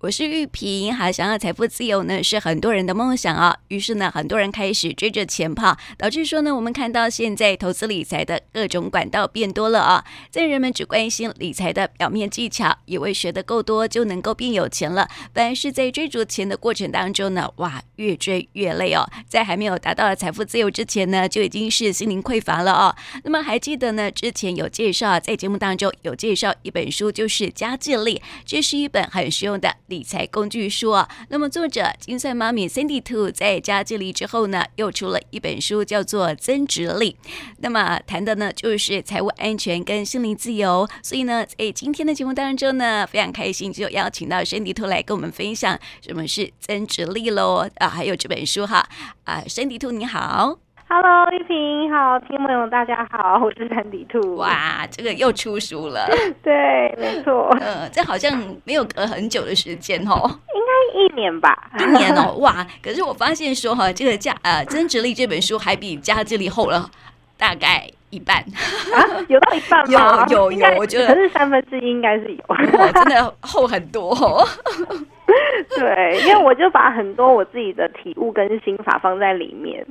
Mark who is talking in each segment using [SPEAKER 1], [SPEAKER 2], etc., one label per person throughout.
[SPEAKER 1] 我是玉萍，好，想要财富自由呢，是很多人的梦想啊。于是呢，很多人开始追着钱跑，导致说呢，我们看到现在投资理财的各种管道变多了啊。在人们只关心理财的表面技巧，以为学得够多就能够变有钱了，反而是在追逐钱的过程当中呢，哇，越追越累哦。在还没有达到财富自由之前呢，就已经是心灵匮乏了哦。那么还记得呢，之前有介绍，在节目当中有介绍一本书，就是《家计力》，这是一本很实用的。理财工具书啊，那么作者精算妈咪 Sandy 兔在家计力之后呢，又出了一本书，叫做《增值力》。那么谈的呢，就是财务安全跟心灵自由。所以呢，在今天的节目当中呢，非常开心就邀请到 Sandy 兔来跟我们分享什么是增值力喽啊，还有这本书哈啊，Sandy 兔你好。
[SPEAKER 2] Hello，玉萍，你好，听众朋友大家好，我是 Sandy Two。
[SPEAKER 1] 哇，这个又出书了。
[SPEAKER 2] 对，没错。
[SPEAKER 1] 嗯、呃，这好像没有隔很久的时间哦。
[SPEAKER 2] 应该一年吧。
[SPEAKER 1] 一年哦，哇！可是我发现说哈，这个价呃增值力这本书还比家计力厚了大概一半。
[SPEAKER 2] 啊，有到一半
[SPEAKER 1] 吗？有 有有，我觉得。
[SPEAKER 2] 可是三分之一应该是有。
[SPEAKER 1] 哇，真的厚很多哦。
[SPEAKER 2] 对，因为我就把很多我自己的体悟跟心法放在里面。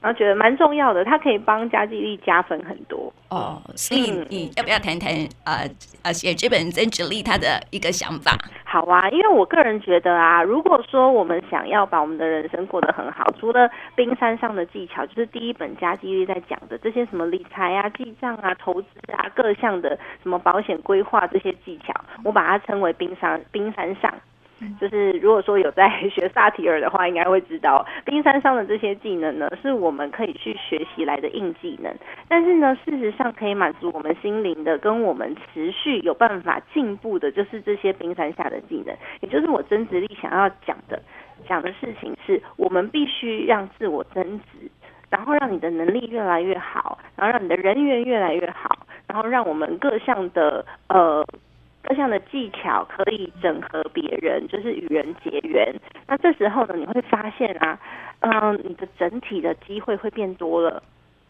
[SPEAKER 2] 然后觉得蛮重要的，它可以帮家计力加分很多
[SPEAKER 1] 哦。所以你要不要谈谈啊啊写这本增值力他的一个想法？
[SPEAKER 2] 好啊，因为我个人觉得啊，如果说我们想要把我们的人生过得很好，除了冰山上的技巧，就是第一本加基力在讲的这些什么理财啊、记账啊、投资啊各项的什么保险规划这些技巧，我把它称为冰山冰山上。就是如果说有在学萨提尔的话，应该会知道冰山上的这些技能呢，是我们可以去学习来的硬技能。但是呢，事实上可以满足我们心灵的，跟我们持续有办法进步的，就是这些冰山下的技能。也就是我增值力想要讲的，讲的事情是我们必须让自我增值，然后让你的能力越来越好，然后让你的人缘越来越好，然后让我们各项的呃。各项的技巧可以整合别人，就是与人结缘。那这时候呢，你会发现啊，嗯，你的整体的机会会变多了，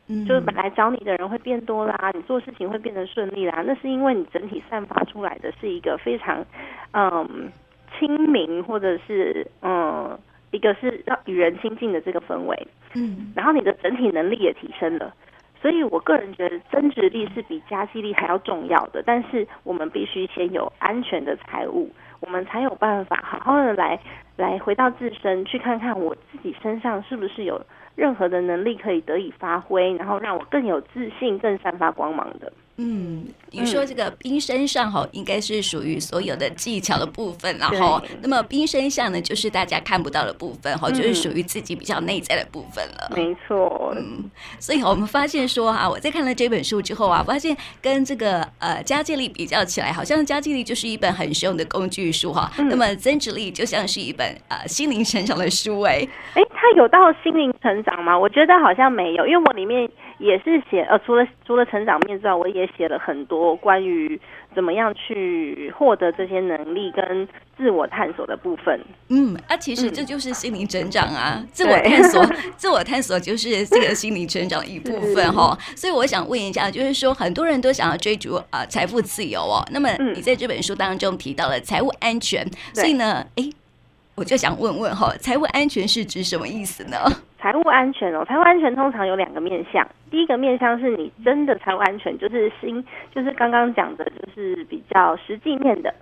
[SPEAKER 2] 嗯，就是本来找你的人会变多啦，你做事情会变得顺利啦。那是因为你整体散发出来的是一个非常，嗯，亲民或者是嗯，一个是让与人亲近的这个氛围，嗯，然后你的整体能力也提升了。所以，我个人觉得增值力是比加息力还要重要的。但是，我们必须先有安全的财务，我们才有办法好好的来来回到自身，去看看我自己身上是不是有任何的能力可以得以发挥，然后让我更有自信、更散发光芒的。
[SPEAKER 1] 嗯，你说这个冰山上哈，应该是属于所有的技巧的部分，然后那么冰山下呢，就是大家看不到的部分哈，就是属于自己比较内在的部分了。
[SPEAKER 2] 没错，
[SPEAKER 1] 嗯，所以我们发现说哈，我在看了这本书之后啊，发现跟这个呃家计力比较起来，好像家计力就是一本很实用的工具书哈，那么增值力就像是一本呃心灵成长的书哎，
[SPEAKER 2] 哎，它有到心灵成长吗？我觉得好像没有，因为我里面。也是写呃，除了除了成长面之外，我也写了很多关于怎么样去获得这些能力跟自我探索的部分。
[SPEAKER 1] 嗯，啊，其实这就是心灵成长啊，嗯、自我探索，自我探索就是这个心灵成长一部分哈。所以我想问一下，就是说很多人都想要追逐啊财富自由哦，那么你在这本书当中提到了财务安全，所以呢，哎，我就想问问哈，财务安全是指什么意思呢？
[SPEAKER 2] 财务安全哦，财务安全通常有两个面向。第一个面向是你真的财务安全，就是心，就是刚刚讲的，就是比较实际面的，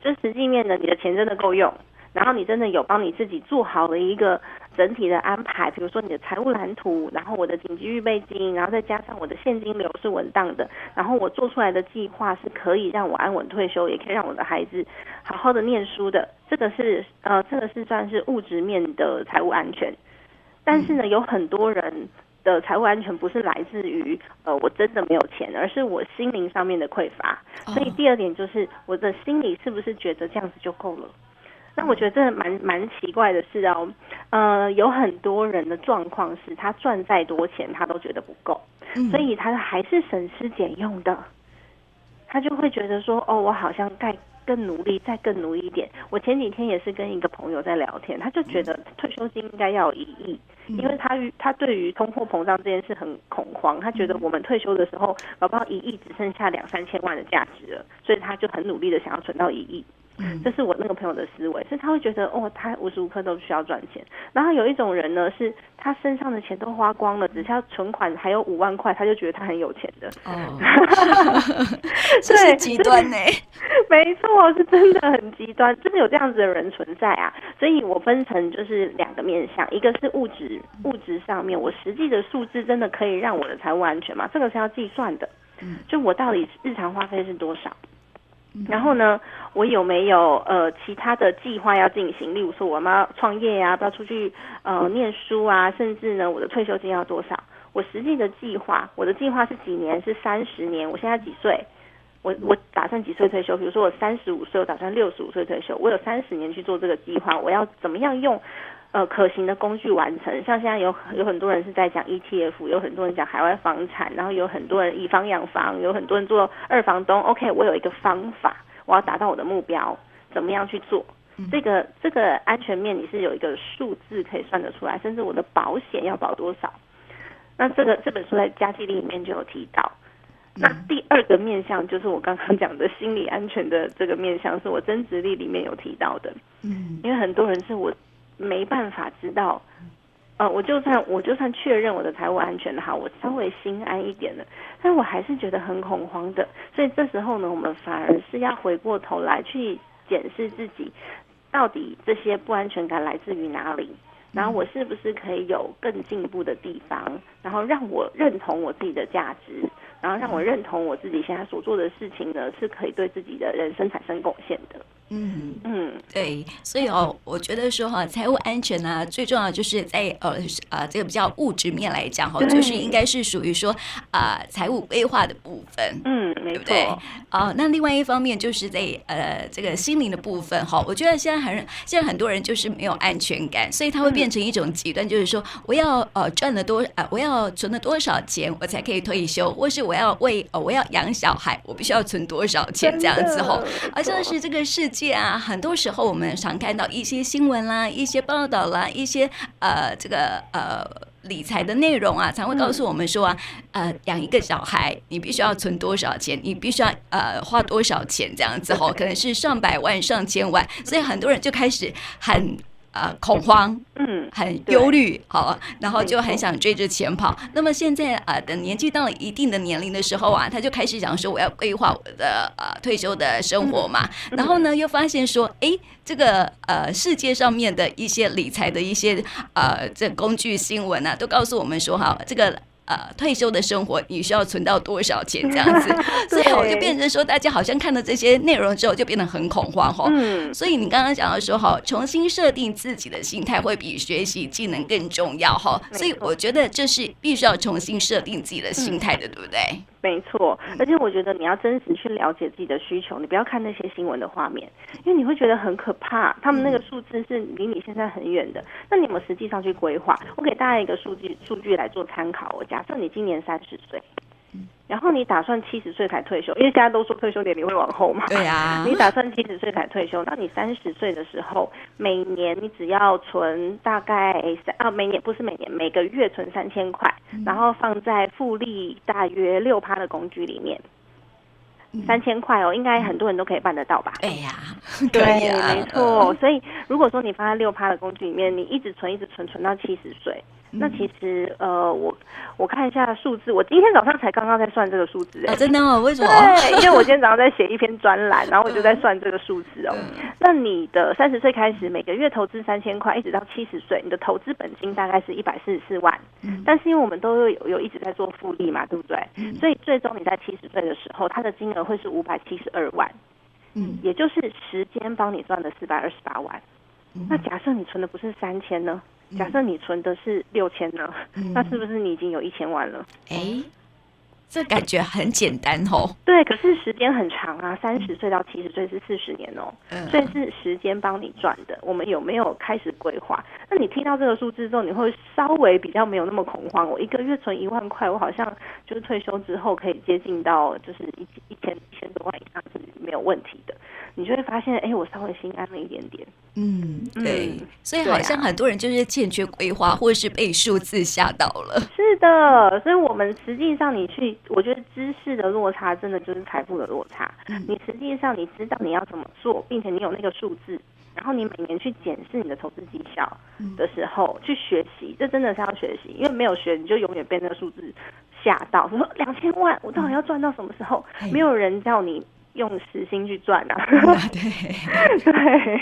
[SPEAKER 2] 就实际面的，你的钱真的够用，然后你真的有帮你自己做好了一个整体的安排，比如说你的财务蓝图，然后我的紧急预备金，然后再加上我的现金流是稳当的，然后我做出来的计划是可以让我安稳退休，也可以让我的孩子好好的念书的。这个是呃，这个是算是物质面的财务安全。但是呢，有很多人的财务安全不是来自于呃，我真的没有钱，而是我心灵上面的匮乏。所以第二点就是我的心里是不是觉得这样子就够了？那我觉得这蛮蛮奇怪的是哦，呃，有很多人的状况是他赚再多钱他都觉得不够，所以他还是省吃俭用的，他就会觉得说哦，我好像该。更努力，再更努力一点。我前几天也是跟一个朋友在聊天，他就觉得退休金应该要有一亿，因为他他对于通货膨胀这件事很恐慌，他觉得我们退休的时候，宝宝一亿只剩下两三千万的价值了，所以他就很努力的想要存到一亿。嗯，这是我那个朋友的思维，所以他会觉得哦，他无时无刻都需要赚钱。然后有一种人呢，是他身上的钱都花光了，只需要存款还有五万块，他就觉得他很有钱的。哦，
[SPEAKER 1] 这是极端呢？
[SPEAKER 2] 没错，是真的很极端，真的有这样子的人存在啊。所以我分成就是两个面向，一个是物质，物质上面我实际的数字真的可以让我的财务安全吗？这个是要计算的。嗯，就我到底日常花费是多少？然后呢，我有没有呃其他的计划要进行？例如说，我们要创业呀、啊，不要出去呃念书啊，甚至呢，我的退休金要多少？我实际的计划，我的计划是几年？是三十年？我现在几岁？我我打算几岁退休？比如说我三十五岁，我打算六十五岁退休。我有三十年去做这个计划，我要怎么样用？呃，可行的工具完成，像现在有有很多人是在讲 ETF，有很多人讲海外房产，然后有很多人以房养房，有很多人做二房东。OK，我有一个方法，我要达到我的目标，怎么样去做？嗯、这个这个安全面你是有一个数字可以算得出来，甚至我的保险要保多少？那这个这本书在加计力里面就有提到。那第二个面向就是我刚刚讲的心理安全的这个面向，是我增值力里面有提到的。嗯，因为很多人是我。没办法知道，呃，我就算我就算确认我的财务安全的话，我稍微心安一点了，但我还是觉得很恐慌的。所以这时候呢，我们反而是要回过头来去检视自己，到底这些不安全感来自于哪里，然后我是不是可以有更进步的地方，然后让我认同我自己的价值，然后让我认同我自己现在所做的事情呢，是可以对自己的人生产生贡献的。
[SPEAKER 1] 嗯。嗯，对，所以哦，我觉得说哈，财务安全呢、啊，最重要就是在呃呃这个比较物质面来讲哈，就是应该是属于说啊、呃、财务规划的部分，嗯，对不对？啊、呃，那另外一方面就是在呃这个心灵的部分哈，我觉得现在很现在很多人就是没有安全感，所以他会变成一种极端，就是说我要呃赚了多啊、呃，我要存了多少钱我才可以退休，或是我要为呃我要养小孩，我必须要存多少钱这样子哈，而像是这个世界。啊，很多时候我们常看到一些新闻啦、一些报道啦、一些呃这个呃理财的内容啊，常会告诉我们说啊，呃养一个小孩你必须要存多少钱，你必须要呃花多少钱这样子哦，可能是上百万、上千万，所以很多人就开始很。呃，恐慌，嗯，很忧虑，好，然后就很想追着钱跑。那么现在啊、呃，等年纪到了一定的年龄的时候啊，他就开始想说，我要规划我的呃退休的生活嘛。然后呢，又发现说，哎，这个呃世界上面的一些理财的一些呃这工具新闻啊，都告诉我们说，哈，这个。呃，退休的生活你需要存到多少钱这样子？所以我就变成说，大家好像看了这些内容之后，就变得很恐慌哈。嗯。所以你刚刚讲到说哈，重新设定自己的心态会比学习技能更重要哈。所以我觉得这是必须要重新设定自己的心态的，对不对？
[SPEAKER 2] 没错，而且我觉得你要真实去了解自己的需求，你不要看那些新闻的画面，因为你会觉得很可怕。他们那个数字是离你现在很远的，那你有没有实际上去规划？我给大家一个数据数据来做参考。我假设你今年三十岁。然后你打算七十岁才退休，因为现在都说退休年龄会往后嘛。
[SPEAKER 1] 对呀。
[SPEAKER 2] 你打算七十岁才退休，那你三十岁的时候，每年你只要存大概三啊，每年不是每年，每个月存三千块，然后放在复利大约六趴的工具里面，三千块哦，应该很多人都可以办得到吧？
[SPEAKER 1] 对呀，
[SPEAKER 2] 对，没错。所以如果说你放在六趴的工具里面，你一直存，一直存，存到七十岁。那其实呃，我我看一下数字，我今天早上才刚刚在算这个数字。哎、
[SPEAKER 1] 啊，真的吗？为什么？
[SPEAKER 2] 对，因为我今天早上在写一篇专栏，然后我就在算这个数字哦。那你的三十岁开始每个月投资三千块，一直到七十岁，你的投资本金大概是一百四十四万。嗯。但是因为我们都有有一直在做复利嘛，对不对？嗯。所以最终你在七十岁的时候，它的金额会是五百七十二万。嗯。也就是时间帮你赚了四百二十八万。嗯。那假设你存的不是三千呢？假设你存的是六千呢，嗯，那是不是你已经有一千万了？
[SPEAKER 1] 哎，欸，这感觉很简单哦。
[SPEAKER 2] 对，可是时间很长啊，三十岁到七十岁是四十年哦，嗯，所以是时间帮你赚的。我们有没有开始规划？那你听到这个数字之后，你会稍微比较没有那么恐慌。我一个月存一万块，我好像就是退休之后可以接近到就是一一千一千多万以上是没有问题的。你就会发现，哎，我稍微心安了一点点。
[SPEAKER 1] 嗯，对，所以好像很多人就是欠缺规划，或者是被数字吓到了。
[SPEAKER 2] 是的，所以我们实际上你去我觉得知识的落差真的就是财富的落差。嗯、你实际上你知道你要怎么做，并且你有那个数字，然后你每年去检视你的投资绩效的时候，嗯、去学习，这真的是要学习，因为没有学，你就永远被那个数字吓到。说两千万，我到底要赚到什么时候？嗯、没有人叫你。用时薪去赚啊，
[SPEAKER 1] 啊！对对，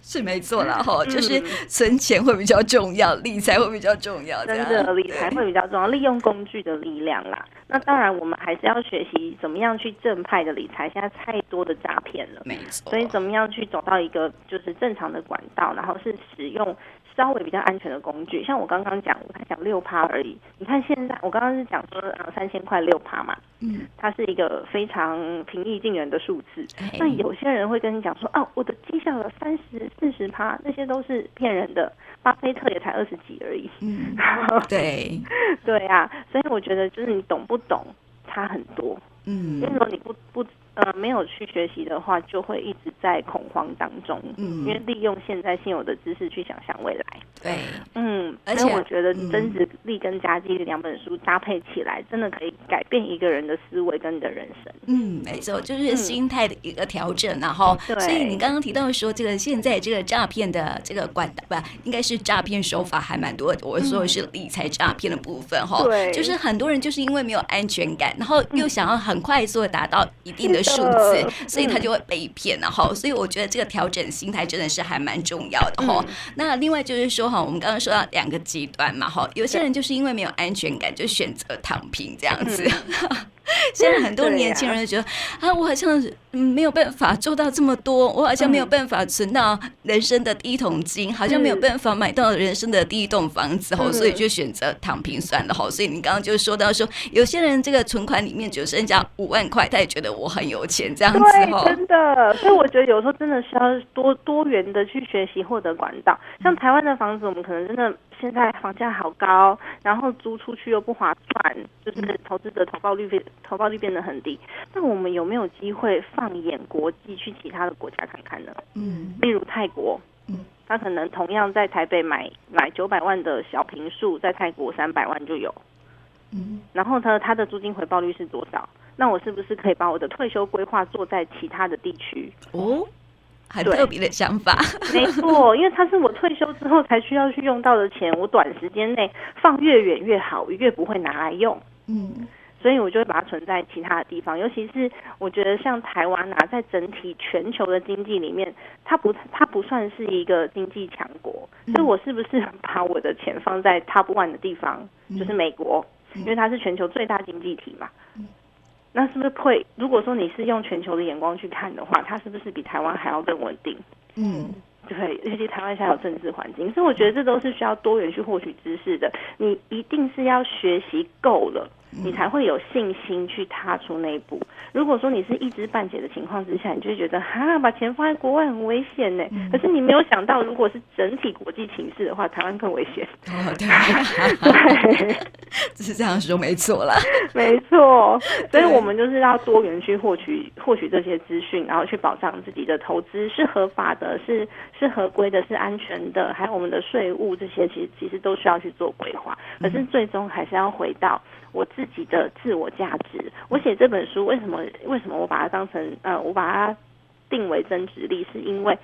[SPEAKER 1] 是没错啦。哈，就是存钱会比较重要，理财会比较重要。
[SPEAKER 2] 真的，理财会比较重要，利用工具的力量啦。那当然，我们还是要学习怎么样去正派的理财。现在太多的诈骗了，
[SPEAKER 1] 没错。
[SPEAKER 2] 所以怎么样去走到一个就是正常的管道，然后是使用。稍微比较安全的工具，像我刚刚讲，我才讲六趴而已。你看现在，我刚刚是讲说，呃，三千块六趴嘛，嗯，它是一个非常平易近人的数字。那有些人会跟你讲说，哦，我的绩效有三十四十趴，那些都是骗人的。巴菲特也才二十几而已。嗯，
[SPEAKER 1] 对，
[SPEAKER 2] 对啊，所以我觉得就是你懂不懂差很多。嗯，因为如果你不不。呃，没有去学习的话，就会一直在恐慌当中。嗯，因为利用现在现有的知识去想象未来。
[SPEAKER 1] 对，
[SPEAKER 2] 嗯，而且我觉得增值力跟加激励两本书搭配起来，真的可以改变一个人的思维跟你的人生。
[SPEAKER 1] 嗯，没错，就是心态的一个调整。然后，所以你刚刚提到说，这个现在这个诈骗的这个管道，不，应该是诈骗手法还蛮多的。我说的是理财诈骗的部分哈。对，就是很多人就是因为没有安全感，然后又想要很快速的达到一定的。数字，所以他就会被骗，然后，所以我觉得这个调整心态真的是还蛮重要的哈。那另外就是说哈，我们刚刚说到两个极端嘛哈，有些人就是因为没有安全感，就选择躺平这样子。现在很多年轻人就觉得啊，我好像没有办法做到这么多，我好像没有办法存到人生的第一桶金，好像没有办法买到人生的第一栋房子吼，所以就选择躺平算了吼。所以你刚刚就说到说，有些人这个存款里面只剩下五万块，他也觉得我很有钱这样子吼。
[SPEAKER 2] 真的，所以我觉得有时候真的需要多多元的去学习获得管道。像台湾的房子，我们可能真的。现在房价好高，然后租出去又不划算，就是投资者投报率变投报率变得很低。那我们有没有机会放眼国际，去其他的国家看看呢？嗯，例如泰国，嗯，他可能同样在台北买买九百万的小平数，在泰国三百万就有。嗯，然后呢他的租金回报率是多少？那我是不是可以把我的退休规划做在其他的地区？哦。
[SPEAKER 1] 很特别的想法，
[SPEAKER 2] 没错，因为它是我退休之后才需要去用到的钱，我短时间内放越远越好，越不会拿来用。嗯，所以我就会把它存在其他的地方，尤其是我觉得像台湾啊，在整体全球的经济里面，它不它不算是一个经济强国，所以我是不是把我的钱放在 top one 的地方，就是美国，因为它是全球最大经济体嘛。那是不是会？如果说你是用全球的眼光去看的话，它是不是比台湾还要更稳定？嗯，对，尤其台湾现在有政治环境，所以我觉得这都是需要多元去获取知识的。你一定是要学习够了。你才会有信心去踏出那一步。如果说你是一知半解的情况之下，你就会觉得哈，把钱放在国外很危险呢。可是你没有想到，如果是整体国际情势的话，台湾更危险。
[SPEAKER 1] 哦，对，是这样说没错啦，
[SPEAKER 2] 没错。所以我们就是要多元去获取获取这些资讯，然后去保障自己的投资是合法的，是是合规的，是安全的，还有我们的税务这些，其实其实都需要去做规划。可是最终还是要回到。我自己的自我价值，我写这本书为什么？为什么我把它当成呃，我把它定为增值力，是因为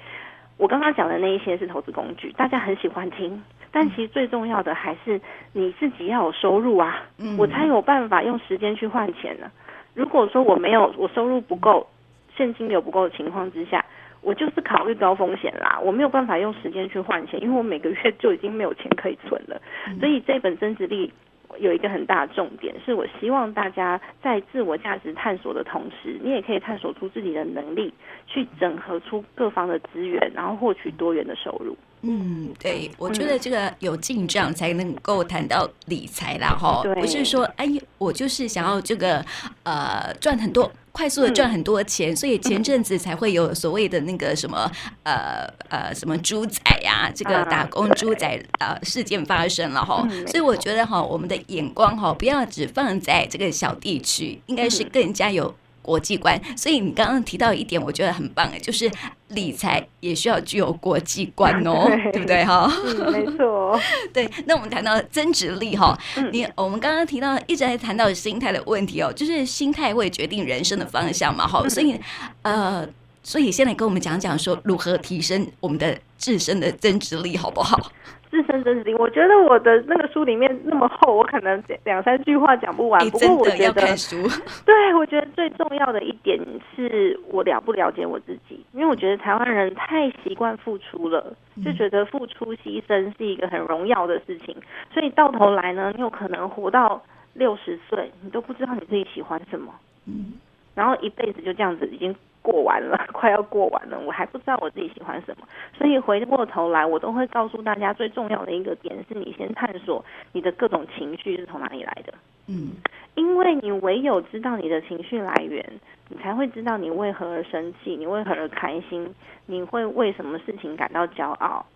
[SPEAKER 2] 我刚刚讲的那一些是投资工具，大家很喜欢听，但其实最重要的还是你自己要有收入啊，我才有办法用时间去换钱呢。如果说我没有，我收入不够，现金流不够的情况之下，我就是考虑高风险啦，我没有办法用时间去换钱，因为我每个月就已经没有钱可以存了，所以这本增值力。有一个很大的重点，是我希望大家在自我价值探索的同时，你也可以探索出自己的能力，去整合出各方的资源，然后获取多元的收入。
[SPEAKER 1] 嗯，对，我觉得这个有进账才能够谈到理财啦，哈、嗯，不是说哎，我就是想要这个呃赚很多。快速的赚很多钱，所以前阵子才会有所谓的那个什么呃呃什么猪仔呀，这个打工猪仔呃事件发生了哈，所以我觉得哈，我们的眼光哈不要只放在这个小地区，应该是更加有。国际观。所以你刚刚提到一点，我觉得很棒哎，就是理财也需要具有国际观哦，对，对不对哈？
[SPEAKER 2] 嗯，没错。
[SPEAKER 1] 对，那我们谈到增值力哈，你我们刚刚提到一直在谈到心态的问题哦，就是心态会决定人生的方向嘛，哈，所以呃。所以，先来跟我们讲讲说如何提升我们的自身的增值力，好不好？
[SPEAKER 2] 自身增值力，我觉得我的那个书里面那么厚，我可能两三句话讲不完。不过我觉得
[SPEAKER 1] 书。
[SPEAKER 2] 对，我觉得最重要的一点是我了不了解我自己，因为我觉得台湾人太习惯付出了，就觉得付出牺牲是一个很荣耀的事情，所以到头来呢，你有可能活到六十岁，你都不知道你自己喜欢什么。嗯，然后一辈子就这样子已经。过完了，快要过完了，我还不知道我自己喜欢什么，所以回过头来，我都会告诉大家，最重要的一个点是你先探索你的各种情绪是从哪里来的。嗯，因为你唯有知道你的情绪来源，你才会知道你为何而生气，你为何而开心，你会为什么事情感到骄傲。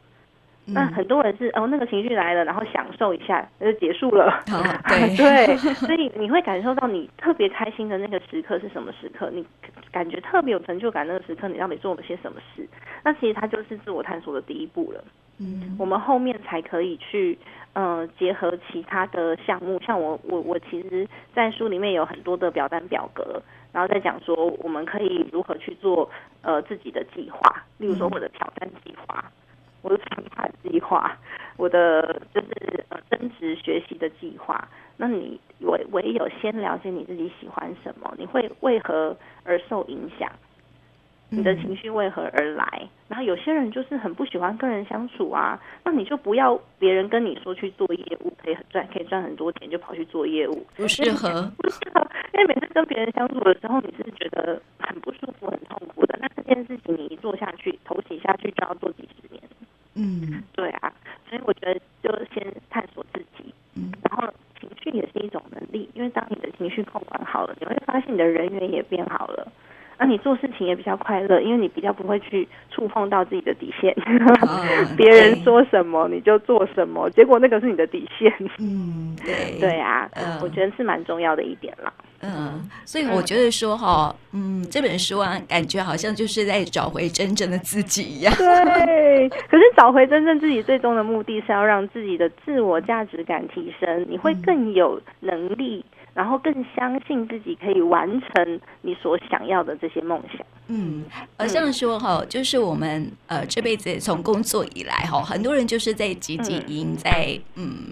[SPEAKER 2] 那很多人是哦，那个情绪来了，然后享受一下，就结束了。
[SPEAKER 1] 哦、对
[SPEAKER 2] 对，所以你会感受到你特别开心的那个时刻是什么时刻？你感觉特别有成就感那个时刻，你到底做了些什么事？那其实它就是自我探索的第一步了。嗯，我们后面才可以去呃结合其他的项目，像我我我其实，在书里面有很多的表单表格，然后再讲说我们可以如何去做呃自己的计划，例如说我的挑战计划。我的存款计划，我的就是呃增值学习的计划。那你唯唯有先了解你自己喜欢什么，你会为何而受影响？你的情绪为何而来？嗯、然后有些人就是很不喜欢跟人相处啊，那你就不要别人跟你说去做业务可以赚可以赚很多钱，就跑去做业务，
[SPEAKER 1] 不适合，
[SPEAKER 2] 不适合。因为每次跟别人相处的时候，你是觉得很不舒服、很痛苦的。那这件事情你一做下去，头洗下去就要做几十年。嗯，对啊，所以我觉得就先探索自己，嗯，然后情绪也是一种能力，因为当你的情绪控管好了，你会发现你的人缘也变好了，那你做事情也比较快乐，因为你比较不会去触碰到自己的底线，哦、别人说什么你就做什么，结果那个是你的底线，嗯，对，对啊，嗯、我觉得是蛮重要的一点啦。
[SPEAKER 1] 嗯，所以我觉得说哈，嗯，这本书啊，感觉好像就是在找回真正的自己一样。
[SPEAKER 2] 对，可是找回真正自己最终的目的是要让自己的自我价值感提升，你会更有能力，然后更相信自己可以完成你所想要的这些梦想。
[SPEAKER 1] 嗯，好像说哈，就是我们呃这辈子从工作以来哈，很多人就是在汲汲营在嗯。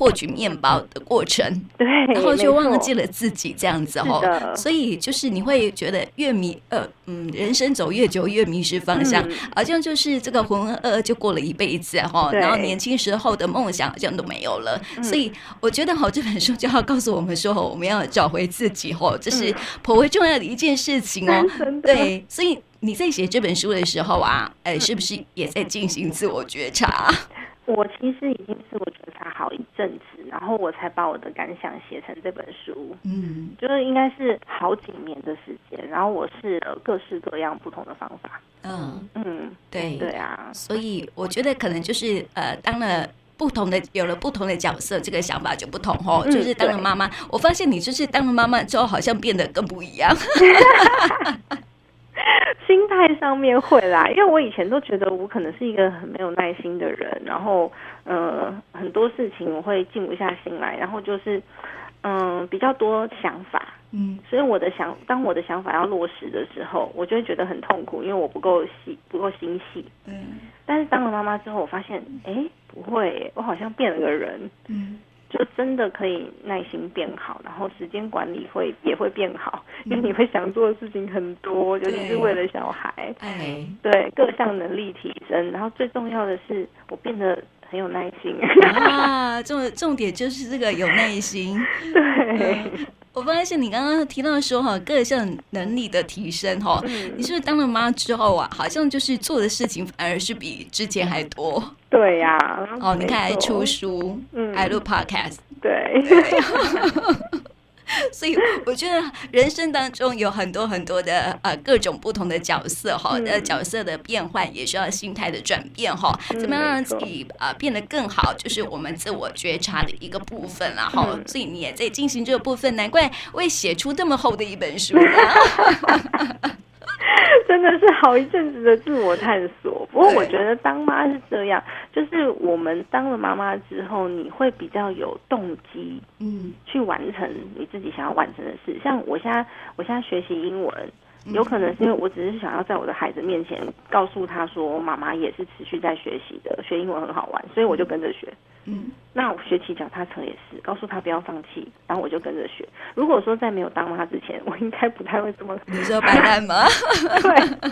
[SPEAKER 1] 获取面包的过程，
[SPEAKER 2] 对，
[SPEAKER 1] 然后就忘记了自己这样子哦，所以就是你会觉得越迷呃嗯，人生走越久越迷失方向，嗯、好像就是这个浑浑噩噩就过了一辈子哈，然后年轻时候的梦想好像都没有了，对所以我觉得好这本书就要告诉我们说，我们要找回自己哦，这是颇为重要的一件事情哦，嗯、对，所以你在写这本书的时候啊，哎，是不是也在进行自我觉察？
[SPEAKER 2] 我其实已经自我觉察好一阵子，然后我才把我的感想写成这本书。嗯，就是应该是好几年的时间，然后我试了各式各样不同的方法。嗯嗯，对对啊，
[SPEAKER 1] 所以我觉得可能就是呃，当了不同的有了不同的角色，这个想法就不同哦。嗯、就是当了妈妈，对我发现你就是当了妈妈之后，好像变得更不一样。
[SPEAKER 2] 心态上面会啦，因为我以前都觉得我可能是一个很没有耐心的人，然后呃很多事情我会静不下心来，然后就是嗯、呃、比较多想法，嗯，所以我的想当我的想法要落实的时候，我就会觉得很痛苦，因为我不够细不够心细，嗯，但是当了妈妈之后，我发现哎不会，我好像变了个人，嗯。就真的可以耐心变好，然后时间管理会也会变好，因为你会想做的事情很多，尤其是为了小孩。哎，对，各项能力提升，然后最重要的是我变得很有耐心。
[SPEAKER 1] 啊，重重点就是这个有耐心。
[SPEAKER 2] 对。
[SPEAKER 1] 嗯我发现你刚刚提到说哈，各项能力的提升哈，嗯、你是不是当了妈之后啊，好像就是做的事情反而是比之前还多？
[SPEAKER 2] 对呀、啊，
[SPEAKER 1] 哦，你看还出书，嗯，还录 podcast，
[SPEAKER 2] 对，
[SPEAKER 1] 所以我觉得人生当中有很多很多的呃各种不同的角色哈，的、嗯、角色的变换也需要心态的转变哈。怎么样让自己啊、呃、变得更好，就是我们自我觉察的一个部分了哈。所以你也在进行这个部分，难怪会写出这么厚的一本书呢。
[SPEAKER 2] 真的是好一阵子的自我探索。不过我觉得当妈是这样，就是我们当了妈妈之后，你会比较有动机，嗯，去完成你自己想要完成的事。像我现在，我现在学习英文。有可能是因为我只是想要在我的孩子面前告诉他说，妈妈也是持续在学习的，学英文很好玩，所以我就跟着学。嗯，那我学骑脚踏车也是，告诉他不要放弃，然后我就跟着学。如果说在没有当妈之前，我应该不太会这么。
[SPEAKER 1] 你说白烂吗？
[SPEAKER 2] 对，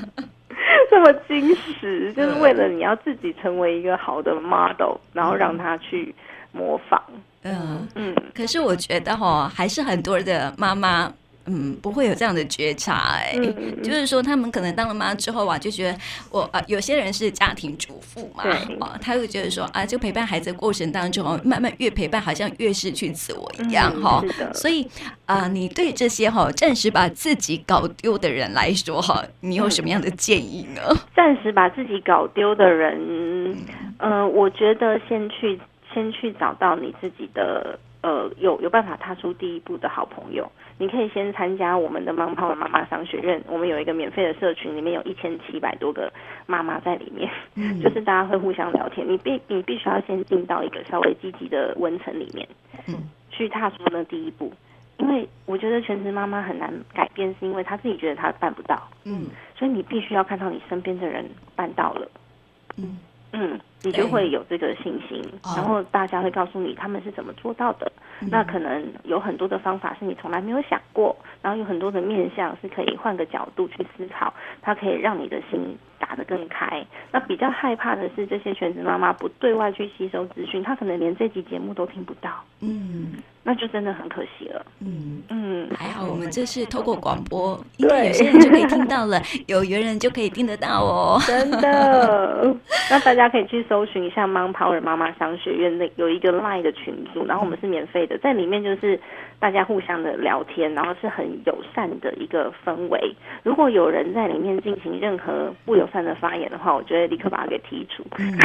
[SPEAKER 2] 这么矜持，就是为了你要自己成为一个好的 model，然后让他去模仿。
[SPEAKER 1] 嗯嗯。可是我觉得哈，还是很多的妈妈。嗯，不会有这样的觉察哎、就是说他们可能当了妈之后啊，就觉得我啊，有些人是家庭主妇嘛，对啊，他会觉得说啊，就陪伴孩子的过程当中，慢慢越陪伴，好像越失去自我一样哈。嗯、所以啊，你对这些哈暂时把自己搞丢的人来说哈，你有什么样的建议呢？
[SPEAKER 2] 暂时把自己搞丢的人，嗯、呃，我觉得先去先去找到你自己的。呃，有有办法踏出第一步的好朋友，你可以先参加我们的妈妈妈妈商学院。我们有一个免费的社群，里面有一千七百多个妈妈在里面，嗯、就是大家会互相聊天。你必你必须要先进到一个稍微积极的温层里面，嗯，去踏出那第一步。因为我觉得全职妈妈很难改变，是因为她自己觉得她办不到，嗯，所以你必须要看到你身边的人办到了，嗯。嗯，你就会有这个信心，欸、然后大家会告诉你他们是怎么做到的。嗯、那可能有很多的方法是你从来没有想过，然后有很多的面向是可以换个角度去思考，它可以让你的心打得更开。那比较害怕的是这些全职妈妈不对外去吸收资讯，她可能连这集节目都听不到。嗯。那就真的很可惜了。嗯嗯，
[SPEAKER 1] 还好我们这是透过广播，应该有些人就可以听到了，有缘人就可以听得到哦。
[SPEAKER 2] 真的，那大家可以去搜寻一下 Mom Power 妈妈商学院，那有一个 Line 的群组，然后我们是免费的，在里面就是。大家互相的聊天，然后是很友善的一个氛围。如果有人在里面进行任何不友善的发言的话，我觉得立刻把他给剔除。嗯、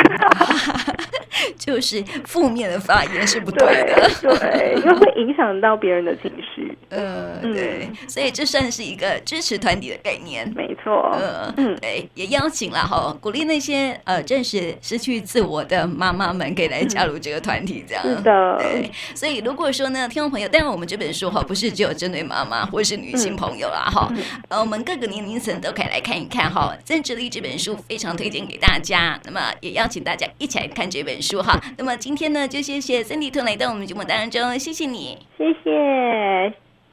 [SPEAKER 1] 就是负面的发言是不对的，
[SPEAKER 2] 对，对，因为会影响到别人的情绪。
[SPEAKER 1] 呃，对，嗯、所以这算是一个支持团体的概念，
[SPEAKER 2] 没错。呃，嗯，
[SPEAKER 1] 对，也邀请了哈，鼓励那些呃，正是失去自我的妈妈们，可以来加入这个团体，这样。
[SPEAKER 2] 是的，
[SPEAKER 1] 对。所以如果说呢，听众朋友，当然我们。这本书哈，不是只有针对妈妈或是女性朋友啦哈，呃，我们各个年龄层都可以来看一看哈。增值力这本书非常推荐给大家，那么也邀请大家一起来看这本书哈。那么今天呢，就谢谢 Sandy 特来到我们节目当中，谢谢你，
[SPEAKER 2] 谢谢。